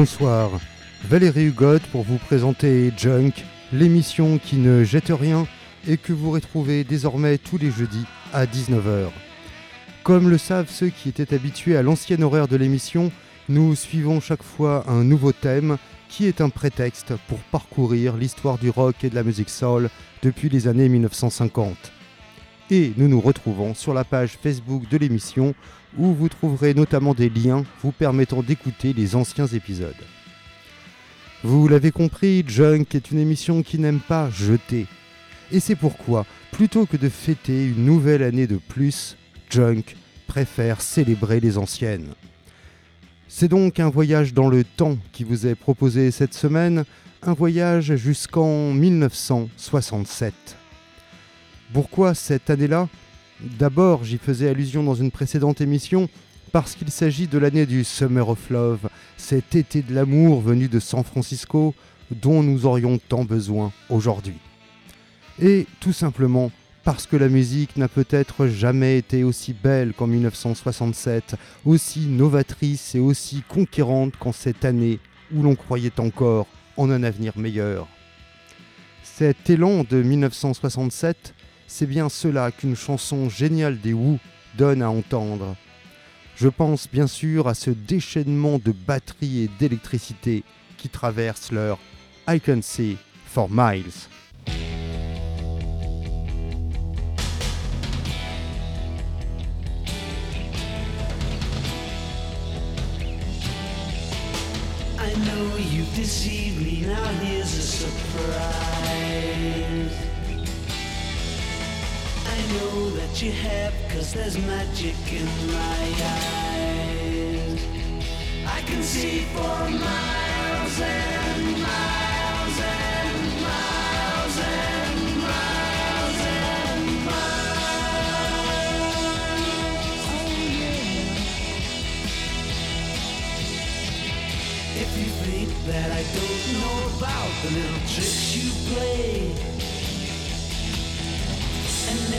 Bonsoir, Valérie Hugot pour vous présenter Junk, l'émission qui ne jette rien et que vous retrouvez désormais tous les jeudis à 19h. Comme le savent ceux qui étaient habitués à l'ancien horaire de l'émission, nous suivons chaque fois un nouveau thème qui est un prétexte pour parcourir l'histoire du rock et de la musique soul depuis les années 1950. Et nous nous retrouvons sur la page Facebook de l'émission où vous trouverez notamment des liens vous permettant d'écouter les anciens épisodes. Vous l'avez compris, Junk est une émission qui n'aime pas jeter. Et c'est pourquoi, plutôt que de fêter une nouvelle année de plus, Junk préfère célébrer les anciennes. C'est donc un voyage dans le temps qui vous est proposé cette semaine, un voyage jusqu'en 1967. Pourquoi cette année-là? D'abord, j'y faisais allusion dans une précédente émission parce qu'il s'agit de l'année du Summer of Love, cet été de l'amour venu de San Francisco dont nous aurions tant besoin aujourd'hui. Et tout simplement parce que la musique n'a peut-être jamais été aussi belle qu'en 1967, aussi novatrice et aussi conquérante qu'en cette année où l'on croyait encore en un avenir meilleur. Cet élan de 1967 c'est bien cela qu'une chanson géniale des Who donne à entendre. Je pense bien sûr à ce déchaînement de batterie et d'électricité qui traverse leur I Can See for Miles. I know you deceived me, now here's a surprise. Know that you have, cause there's magic in my eyes. I can see for miles and miles and miles and miles and miles. Oh yeah. If you think that I don't know about the little tricks you play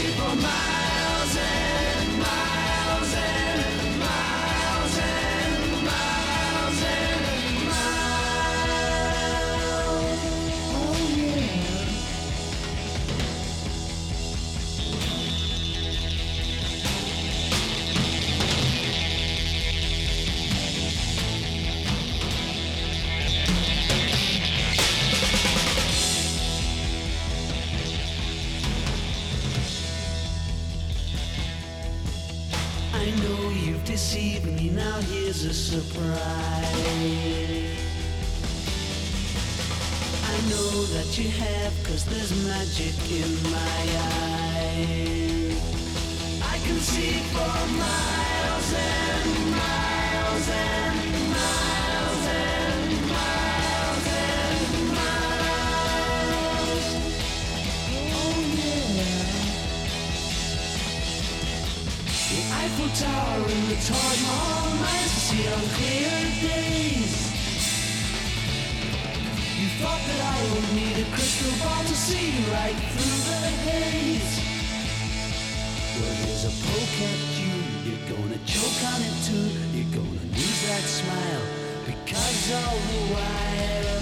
Superman. Here's a surprise. I know that you have, cause there's magic in my eyes. I can see for miles and miles and Eiffel Tower and the Taj Mahal nice to see on clear days. You thought that I would need a crystal ball to see right through the haze. Well, here's a poke at you. You're gonna choke on it too. You're gonna lose that smile because all the while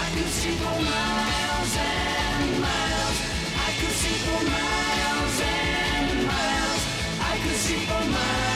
I could see for miles and miles. I could see sheep on mine.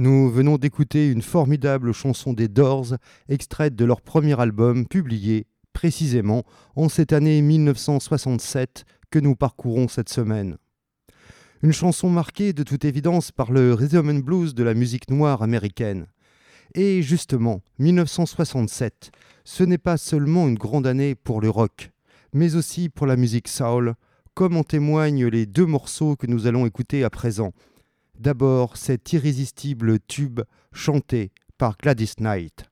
Nous venons d'écouter une formidable chanson des Doors, extraite de leur premier album, publié précisément en cette année 1967 que nous parcourons cette semaine. Une chanson marquée de toute évidence par le rhythm and blues de la musique noire américaine. Et justement, 1967, ce n'est pas seulement une grande année pour le rock, mais aussi pour la musique soul, comme en témoignent les deux morceaux que nous allons écouter à présent. D'abord, cet irrésistible tube chanté par Gladys Knight.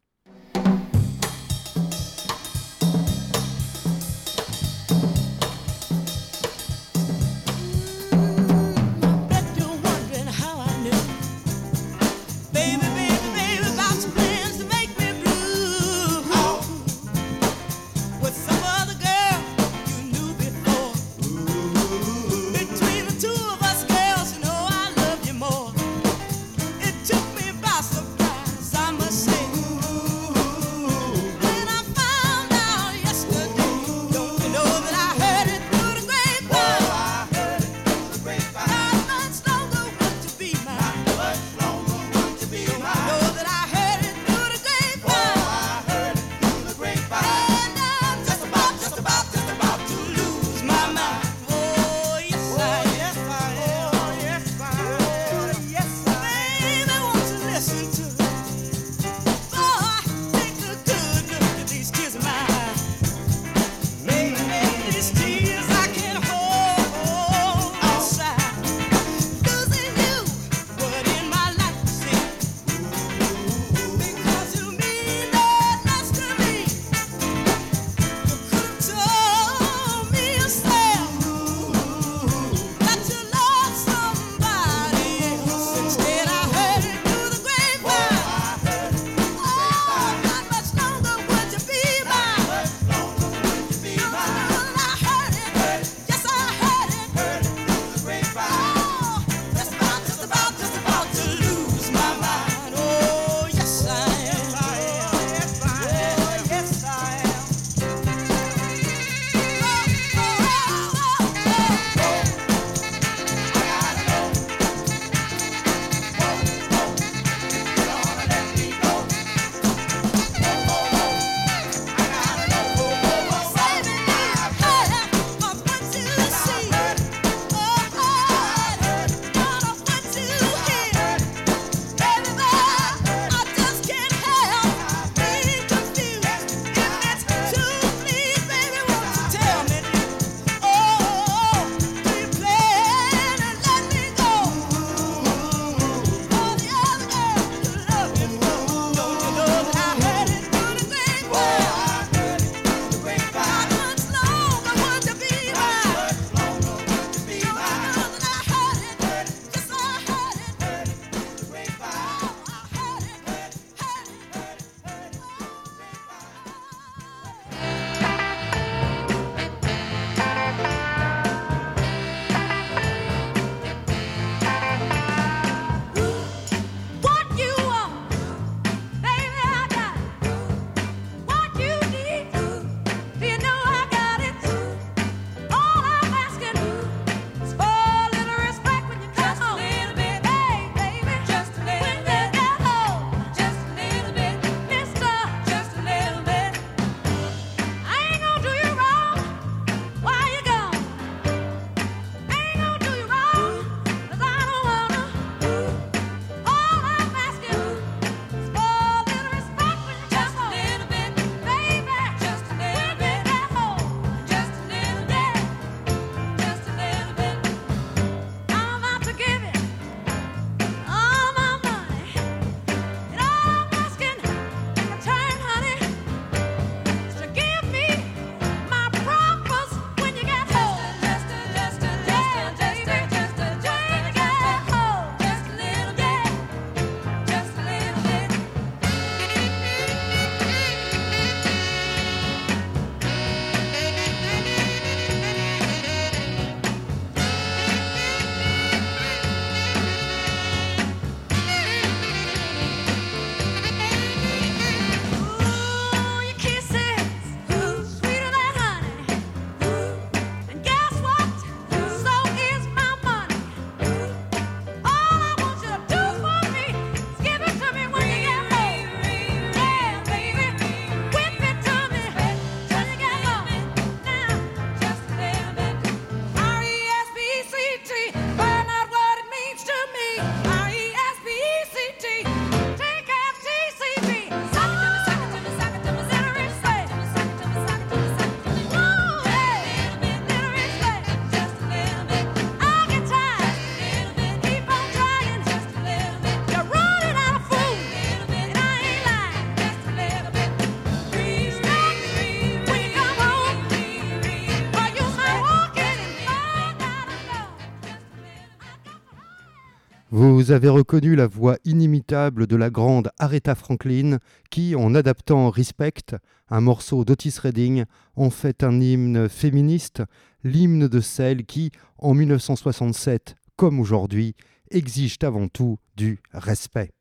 Vous avez reconnu la voix inimitable de la grande Aretha Franklin qui, en adaptant Respect, un morceau d'Otis Redding, en fait un hymne féministe, l'hymne de celle qui, en 1967 comme aujourd'hui, exigent avant tout du respect.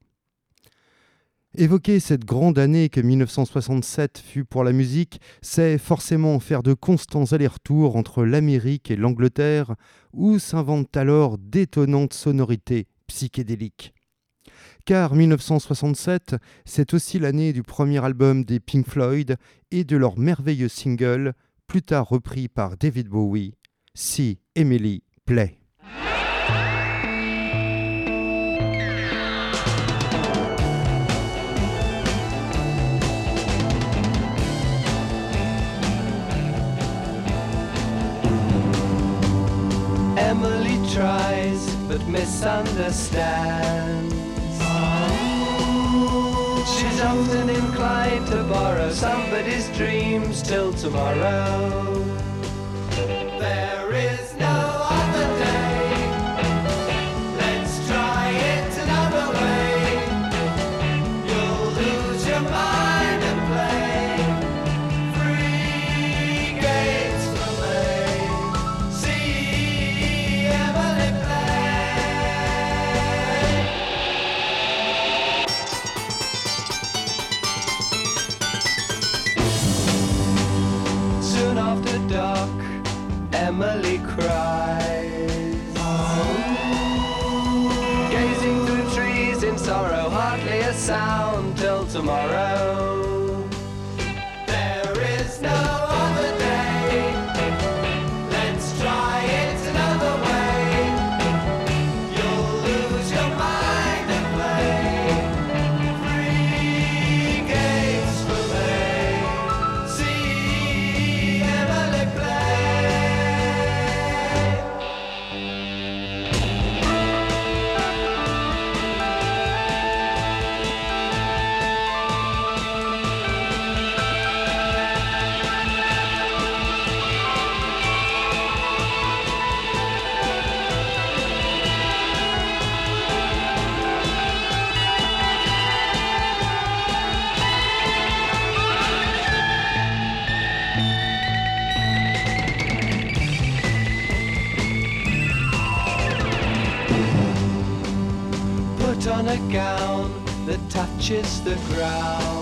Évoquer cette grande année que 1967 fut pour la musique, c'est forcément faire de constants allers-retours entre l'Amérique et l'Angleterre, où s'inventent alors d'étonnantes sonorités psychédéliques. Car 1967, c'est aussi l'année du premier album des Pink Floyd et de leur merveilleux single, plus tard repris par David Bowie, See Emily Play. But misunderstands. She's often inclined to borrow somebody's dreams till tomorrow. There is no after Emily cries. Gazing through trees in sorrow, hardly a sound till tomorrow. Touches the ground.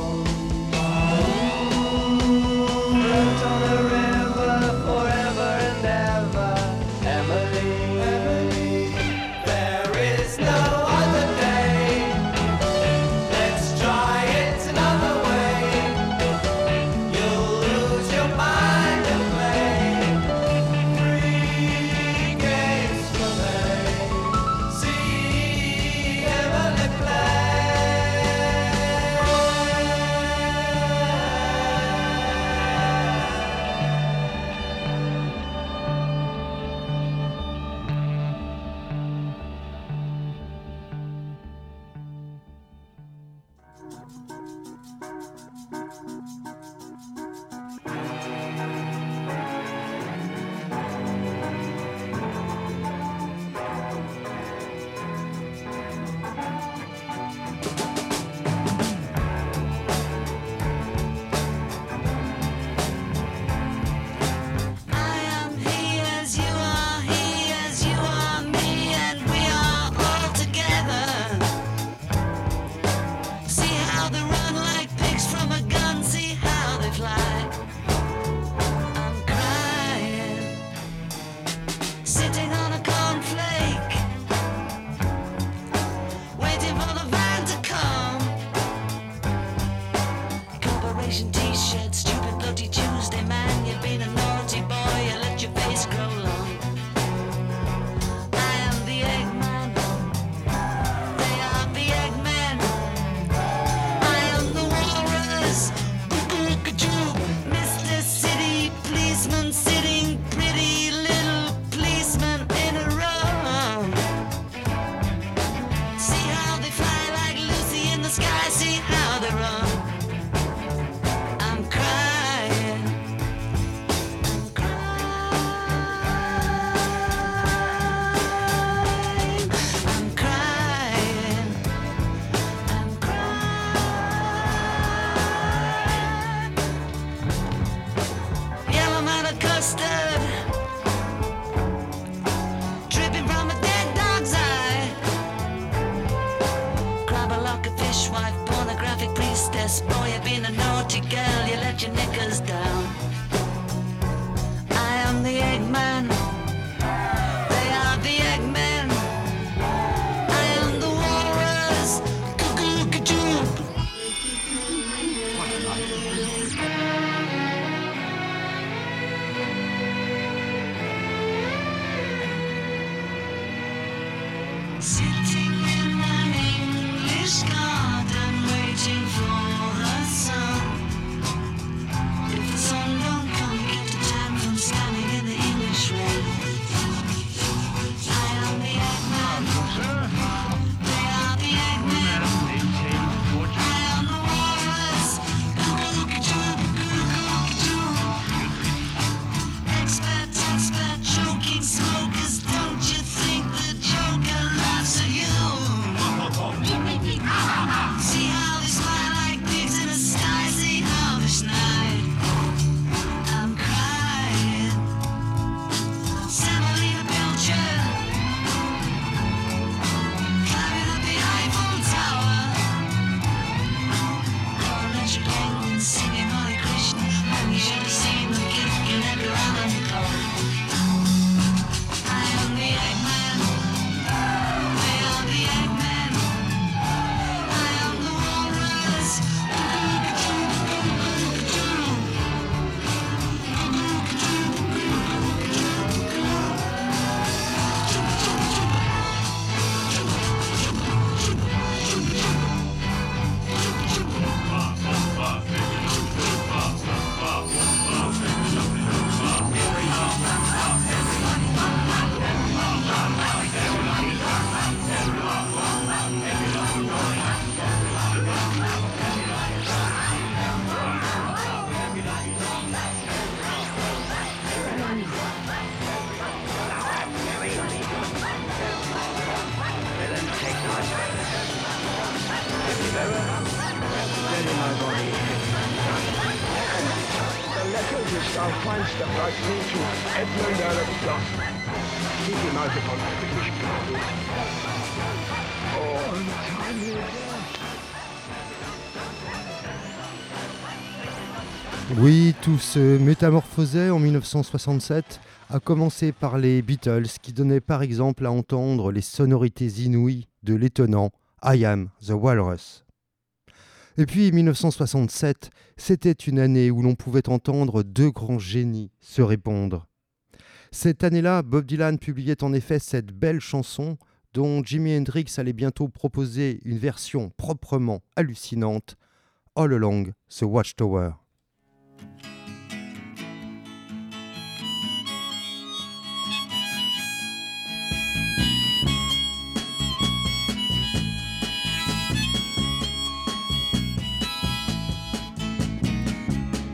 Oh. Oui, tout se métamorphosait en 1967, à commencer par les Beatles qui donnaient par exemple à entendre les sonorités inouïes de l'étonnant I Am the Walrus. Et puis 1967, c'était une année où l'on pouvait entendre deux grands génies se répondre. Cette année-là, Bob Dylan publiait en effet cette belle chanson dont Jimi Hendrix allait bientôt proposer une version proprement hallucinante, All Along the Watchtower.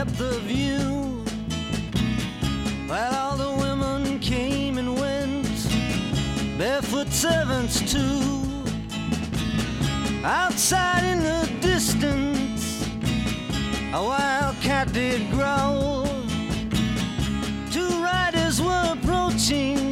kept the view. While all the women came and went, barefoot servants too. Outside in the distance, a wildcat did growl. Two riders were approaching,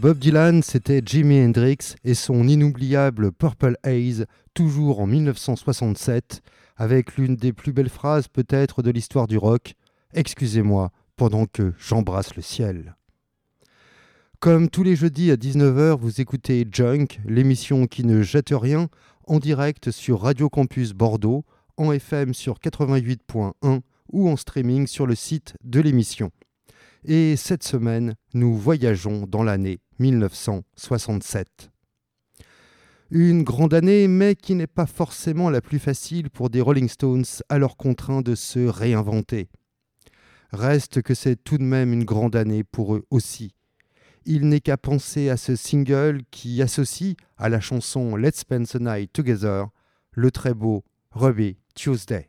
Bob Dylan, c'était Jimi Hendrix et son inoubliable Purple Haze, toujours en 1967, avec l'une des plus belles phrases peut-être de l'histoire du rock Excusez-moi pendant que j'embrasse le ciel. Comme tous les jeudis à 19h, vous écoutez Junk, l'émission qui ne jette rien, en direct sur Radio Campus Bordeaux, en FM sur 88.1 ou en streaming sur le site de l'émission. Et cette semaine, nous voyageons dans l'année 1967. Une grande année, mais qui n'est pas forcément la plus facile pour des Rolling Stones alors contraints de se réinventer. Reste que c'est tout de même une grande année pour eux aussi. Il n'est qu'à penser à ce single qui associe à la chanson Let's Spend the Night Together le très beau Ruby Tuesday.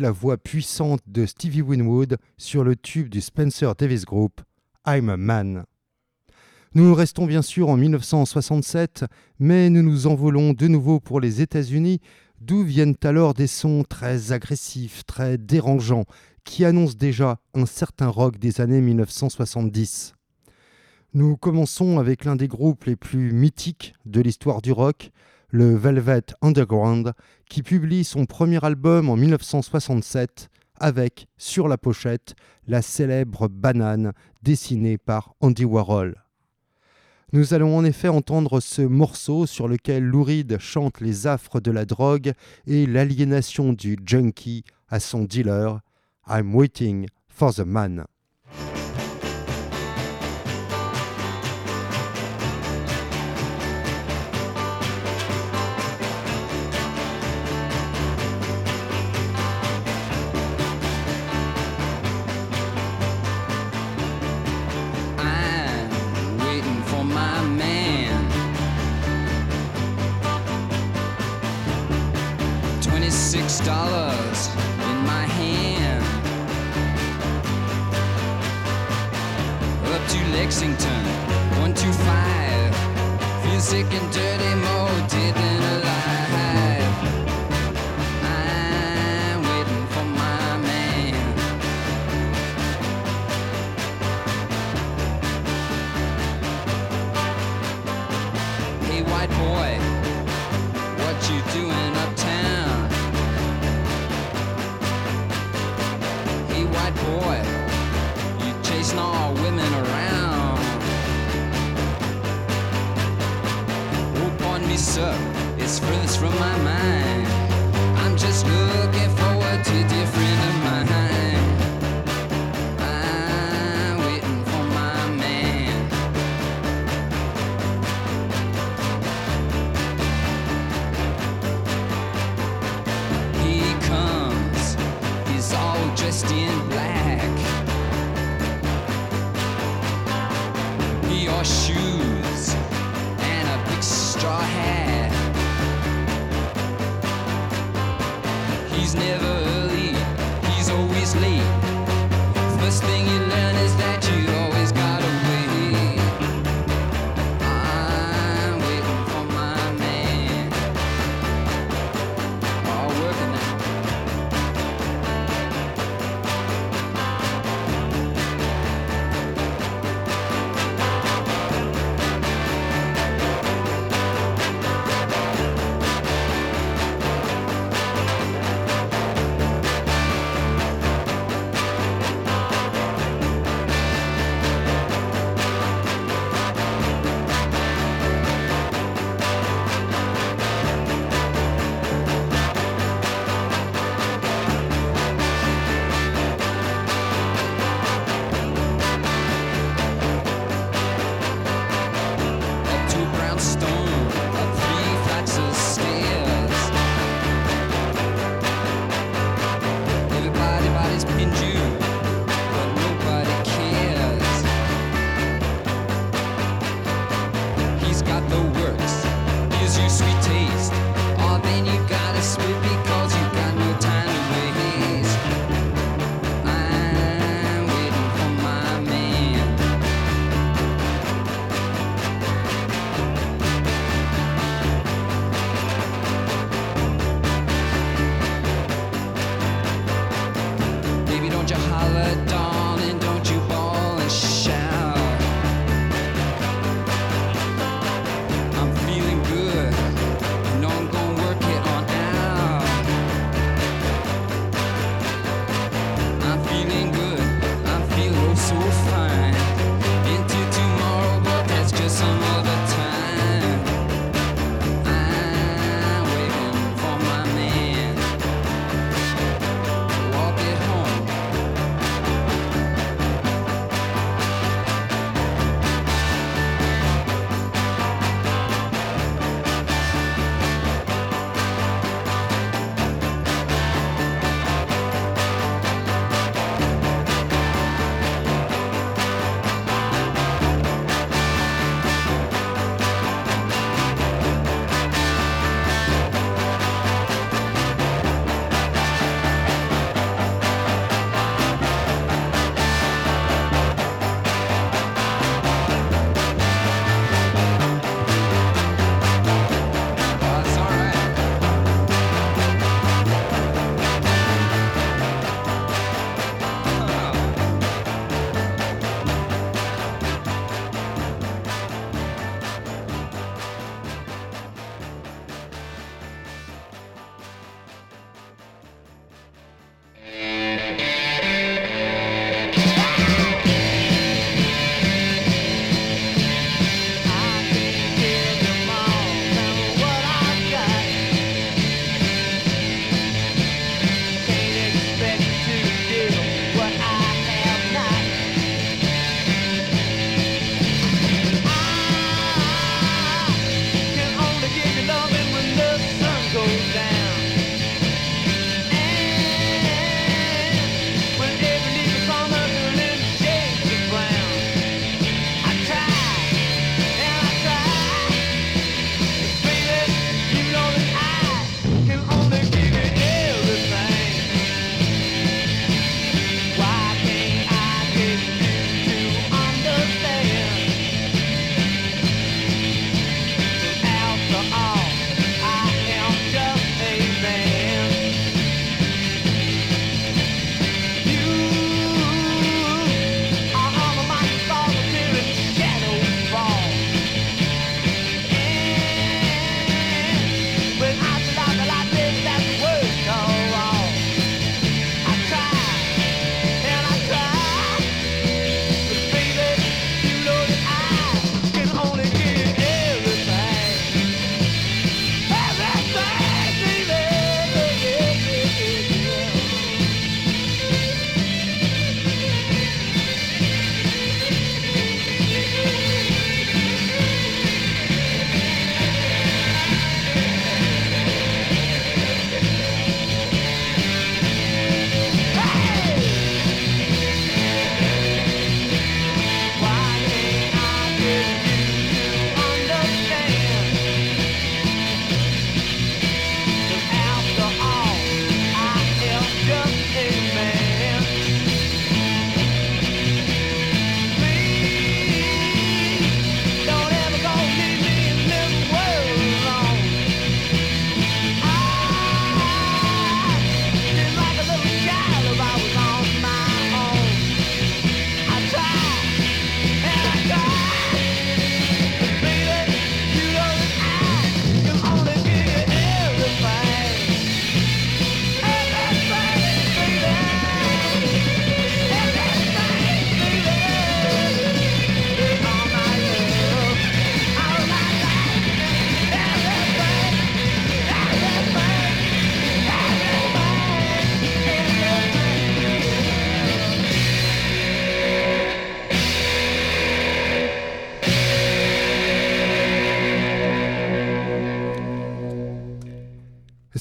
La voix puissante de Stevie Winwood sur le tube du Spencer Davis Group, I'm a Man. Nous restons bien sûr en 1967, mais nous nous envolons de nouveau pour les États-Unis, d'où viennent alors des sons très agressifs, très dérangeants, qui annoncent déjà un certain rock des années 1970. Nous commençons avec l'un des groupes les plus mythiques de l'histoire du rock, le Velvet Underground, qui publie son premier album en 1967 avec, sur la pochette, la célèbre banane dessinée par Andy Warhol. Nous allons en effet entendre ce morceau sur lequel Lou Reed chante les affres de la drogue et l'aliénation du junkie à son dealer, I'm waiting for the man.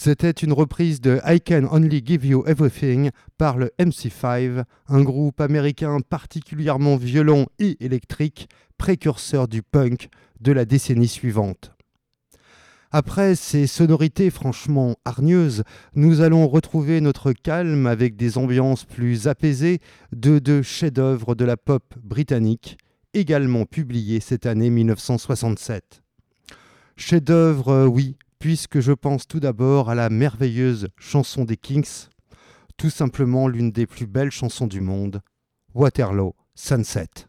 C'était une reprise de I Can Only Give You Everything par le MC5, un groupe américain particulièrement violent et électrique, précurseur du punk de la décennie suivante. Après ces sonorités franchement hargneuses, nous allons retrouver notre calme avec des ambiances plus apaisées de deux chefs-d'œuvre de la pop britannique, également publiés cette année 1967. Chef-d'œuvre, oui, puisque je pense tout d'abord à la merveilleuse chanson des Kings, tout simplement l'une des plus belles chansons du monde, Waterloo Sunset.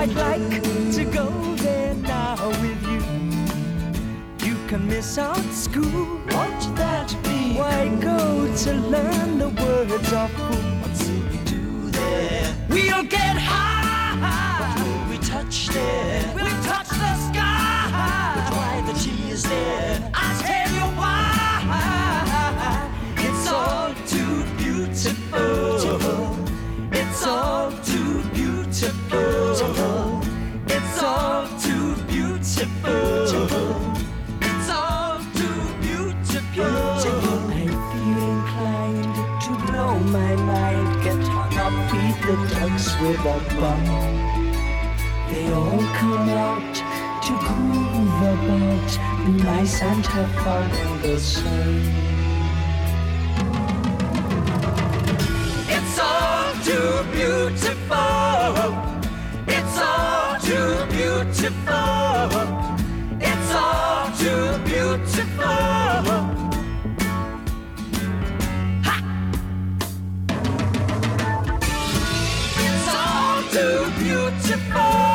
I'd like to go there now with you. You can miss out school. Won't that be? Why go to learn the words of cool? What's we do there? We'll get high. What will we touch there? We'll touch the sky. But why the tea is there? With a bum. They all come out to groove about, be nice and have fun in the sun. It's all too beautiful. It's all too beautiful. It's all too beautiful. Too beautiful.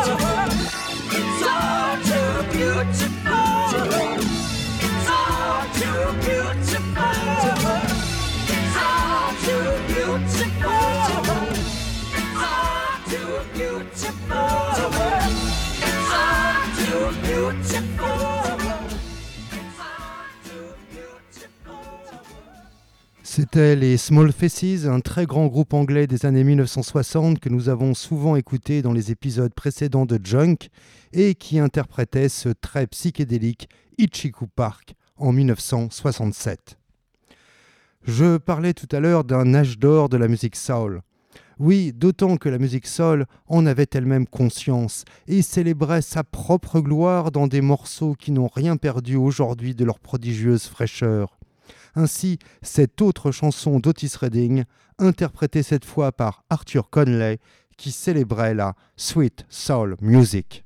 C'était les Small Faces, un très grand groupe anglais des années 1960 que nous avons souvent écouté dans les épisodes précédents de Junk et qui interprétait ce très psychédélique Ichiku Park en 1967. Je parlais tout à l'heure d'un âge d'or de la musique soul. Oui, d'autant que la musique soul en avait elle-même conscience et célébrait sa propre gloire dans des morceaux qui n'ont rien perdu aujourd'hui de leur prodigieuse fraîcheur. Ainsi, cette autre chanson d'Otis Redding, interprétée cette fois par Arthur Conley, qui célébrait la Sweet Soul Music.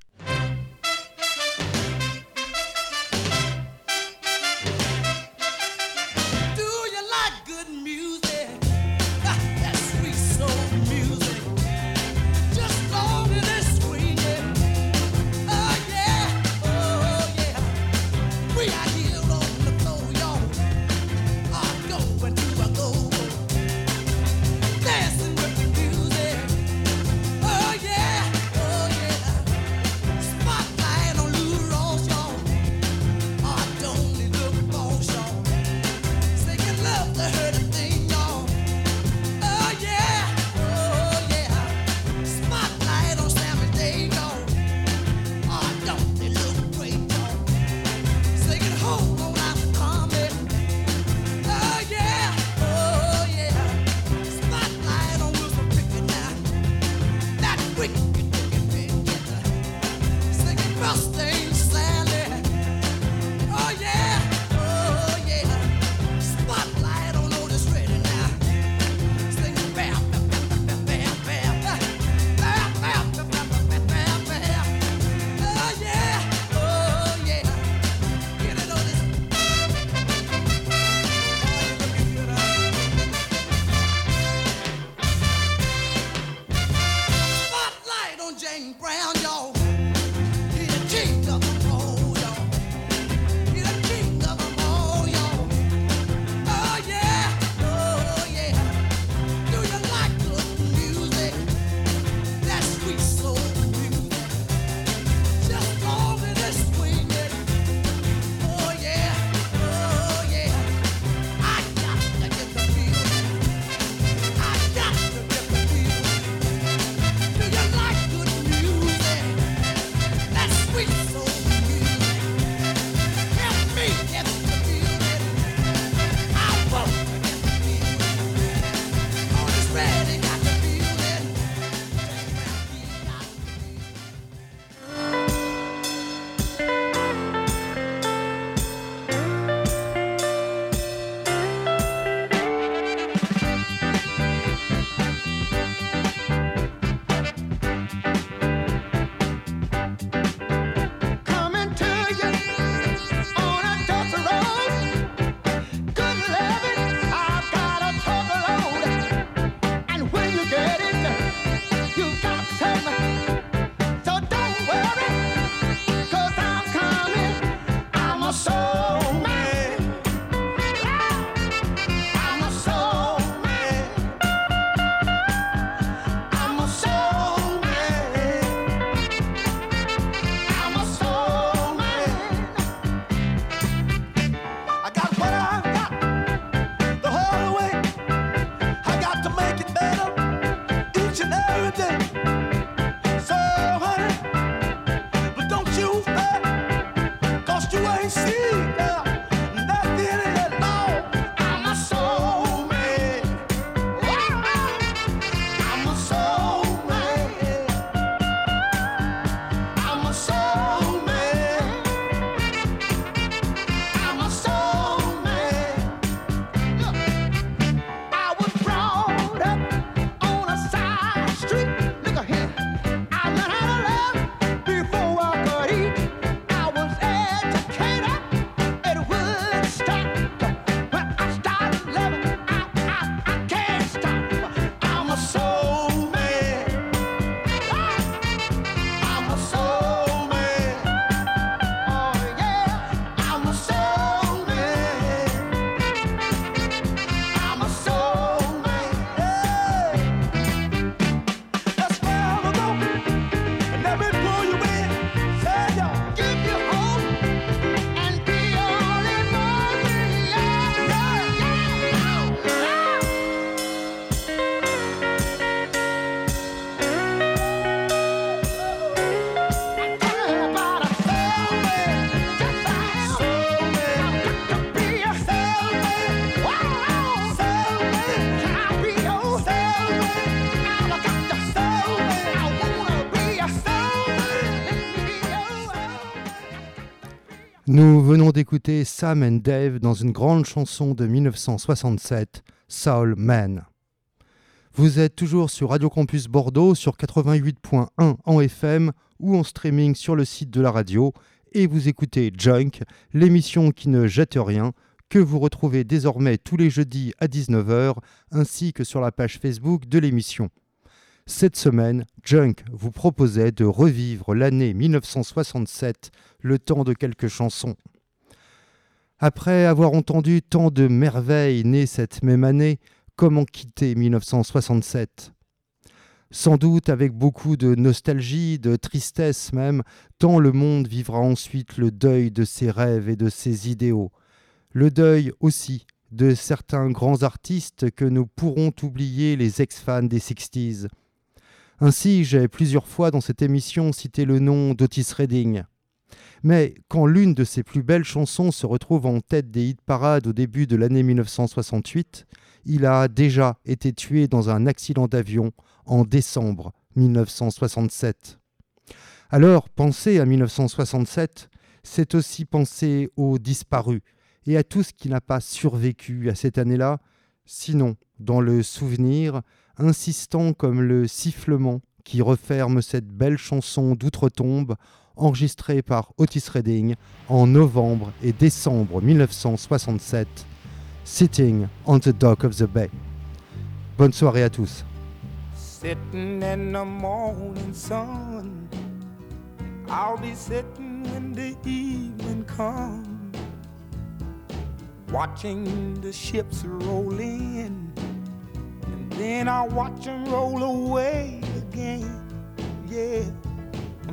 Nous venons d'écouter Sam and Dave dans une grande chanson de 1967, Soul Man. Vous êtes toujours sur Radio Campus Bordeaux sur 88.1 en FM ou en streaming sur le site de la radio et vous écoutez Junk, l'émission qui ne jette rien, que vous retrouvez désormais tous les jeudis à 19h ainsi que sur la page Facebook de l'émission. Cette semaine, Junk vous proposait de revivre l'année 1967, le temps de quelques chansons. Après avoir entendu tant de merveilles nées cette même année, comment quitter 1967 Sans doute avec beaucoup de nostalgie, de tristesse même, tant le monde vivra ensuite le deuil de ses rêves et de ses idéaux. Le deuil aussi de certains grands artistes que nous pourrons oublier les ex-fans des 60s. Ainsi, j'ai plusieurs fois dans cette émission cité le nom d'Otis Redding. Mais quand l'une de ses plus belles chansons se retrouve en tête des hit parades au début de l'année 1968, il a déjà été tué dans un accident d'avion en décembre 1967. Alors, penser à 1967, c'est aussi penser aux disparus et à tout ce qui n'a pas survécu à cette année-là, sinon dans le souvenir, insistant comme le sifflement qui referme cette belle chanson d'outre-tombe enregistrée par Otis Redding en novembre et décembre 1967, Sitting on the Dock of the Bay. Bonne soirée à tous. Sitting in the morning sun, I'll be sitting when the evening comes, watching the ships roll in. Then I watch them roll away again. Yeah,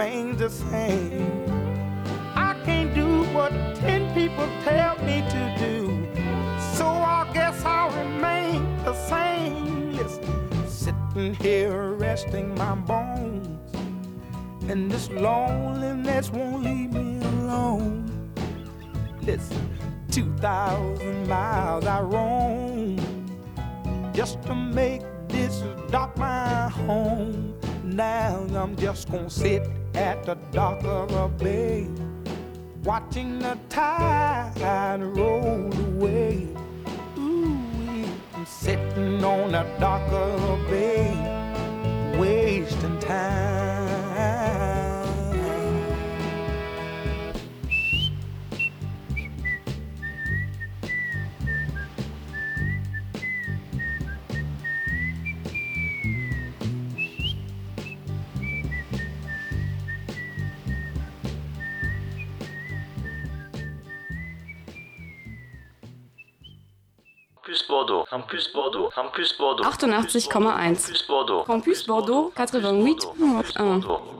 Remains the same. I can't do what ten people tell me to do. So I guess I'll remain the same. Listen, sitting here resting my bones. And this loneliness won't leave me alone. Listen, 2,000 miles I roam just to make this dock my home. Now I'm just gonna sit at the dock of a bay, watching the tide roll away. Ooh, I'm sitting on the dock of a bay, wasting time. Bordeaux, Campus Bordeaux, Campus Bordeaux. 88,1. Campus Bordeaux. Campus Bordeaux, 88.1. Bordeaux.